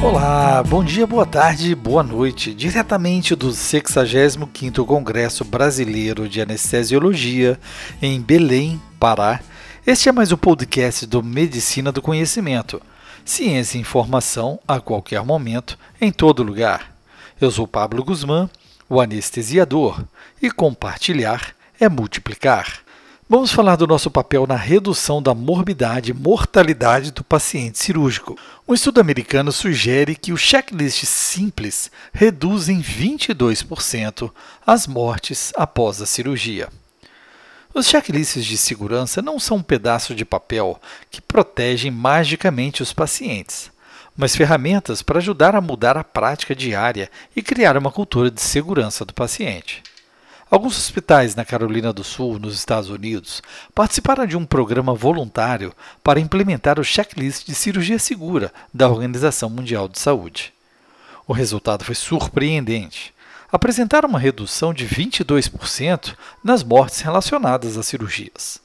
Olá, bom dia, boa tarde, boa noite. Diretamente do 65º Congresso Brasileiro de Anestesiologia em Belém, Pará. Este é mais um podcast do Medicina do Conhecimento. Ciência e informação a qualquer momento, em todo lugar. Eu sou Pablo Guzmán, o anestesiador, e compartilhar é multiplicar. Vamos falar do nosso papel na redução da morbidade e mortalidade do paciente cirúrgico. Um estudo americano sugere que o checklist simples reduz em 22% as mortes após a cirurgia. Os checklists de segurança não são um pedaço de papel que protegem magicamente os pacientes, mas ferramentas para ajudar a mudar a prática diária e criar uma cultura de segurança do paciente. Alguns hospitais na Carolina do Sul, nos Estados Unidos, participaram de um programa voluntário para implementar o checklist de cirurgia segura da Organização Mundial de Saúde. O resultado foi surpreendente. Apresentaram uma redução de 22% nas mortes relacionadas às cirurgias.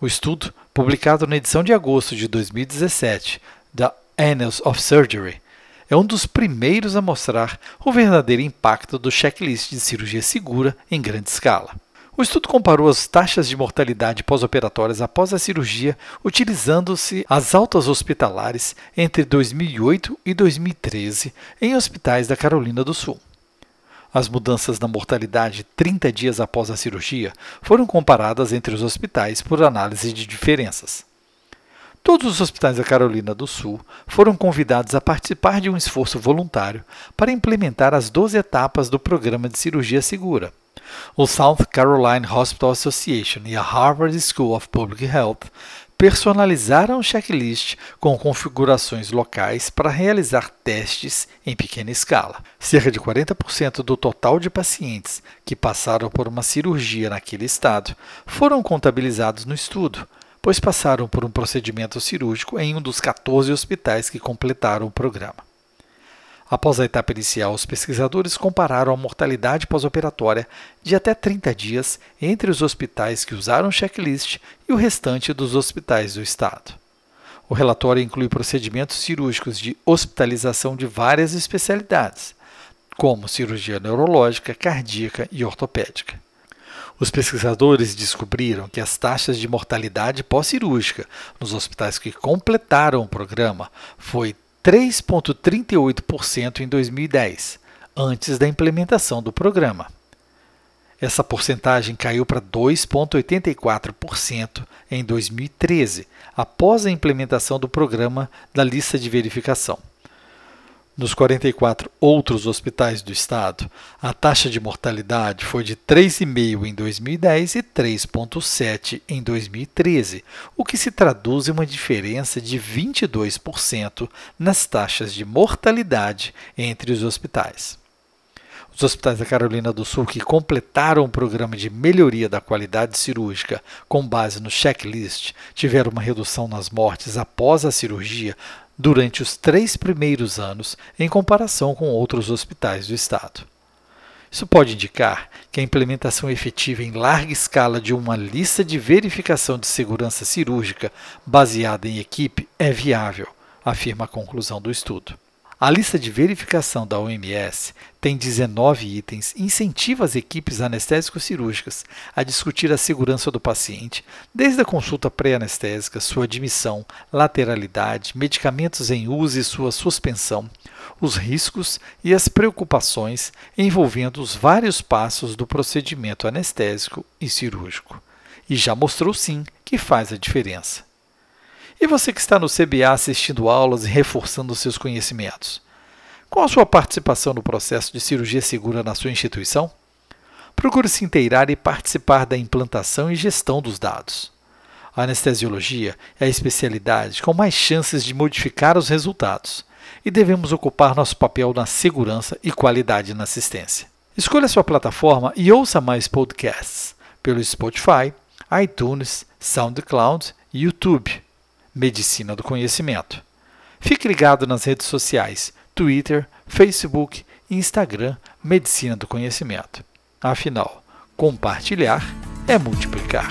O estudo, publicado na edição de agosto de 2017 da Annals of Surgery, é um dos primeiros a mostrar o verdadeiro impacto do checklist de cirurgia segura em grande escala. O estudo comparou as taxas de mortalidade pós-operatórias após a cirurgia, utilizando-se as altas hospitalares entre 2008 e 2013 em hospitais da Carolina do Sul. As mudanças na mortalidade 30 dias após a cirurgia foram comparadas entre os hospitais por análise de diferenças. Todos os hospitais da Carolina do Sul foram convidados a participar de um esforço voluntário para implementar as 12 etapas do programa de cirurgia segura. O South Carolina Hospital Association e a Harvard School of Public Health personalizaram o checklist com configurações locais para realizar testes em pequena escala. Cerca de 40% do total de pacientes que passaram por uma cirurgia naquele estado foram contabilizados no estudo, pois passaram por um procedimento cirúrgico em um dos 14 hospitais que completaram o programa. Após a etapa inicial, os pesquisadores compararam a mortalidade pós-operatória de até 30 dias entre os hospitais que usaram o checklist e o restante dos hospitais do estado. O relatório inclui procedimentos cirúrgicos de hospitalização de várias especialidades, como cirurgia neurológica, cardíaca e ortopédica. Os pesquisadores descobriram que as taxas de mortalidade pós-cirúrgica nos hospitais que completaram o programa foi 3,38% em 2010, antes da implementação do programa. Essa porcentagem caiu para 2,84% em 2013, após a implementação do programa da lista de verificação. Nos 44 outros hospitais do estado, a taxa de mortalidade foi de 3,5 em 2010 e 3,7 em 2013, o que se traduz em uma diferença de 22% nas taxas de mortalidade entre os hospitais. Os hospitais da Carolina do Sul que completaram o programa de melhoria da qualidade cirúrgica com base no checklist tiveram uma redução nas mortes após a cirurgia durante os três primeiros anos em comparação com outros hospitais do Estado. Isso pode indicar que a implementação efetiva em larga escala de uma lista de verificação de segurança cirúrgica baseada em equipe é viável, afirma a conclusão do estudo. A lista de verificação da OMS tem 19 itens incentiva as equipes anestésico-cirúrgicas a discutir a segurança do paciente, desde a consulta pré-anestésica, sua admissão, lateralidade, medicamentos em uso e sua suspensão, os riscos e as preocupações envolvendo os vários passos do procedimento anestésico e cirúrgico. E já mostrou sim que faz a diferença. E você que está no CBA assistindo aulas e reforçando seus conhecimentos? Qual a sua participação no processo de cirurgia segura na sua instituição? Procure se inteirar e participar da implantação e gestão dos dados. A anestesiologia é a especialidade com mais chances de modificar os resultados e devemos ocupar nosso papel na segurança e qualidade na assistência. Escolha sua plataforma e ouça mais podcasts pelo Spotify, iTunes, SoundCloud e YouTube Medicina do Conhecimento. Fique ligado nas redes sociais Twitter, Facebook e Instagram Medicina do Conhecimento. Afinal, compartilhar é multiplicar.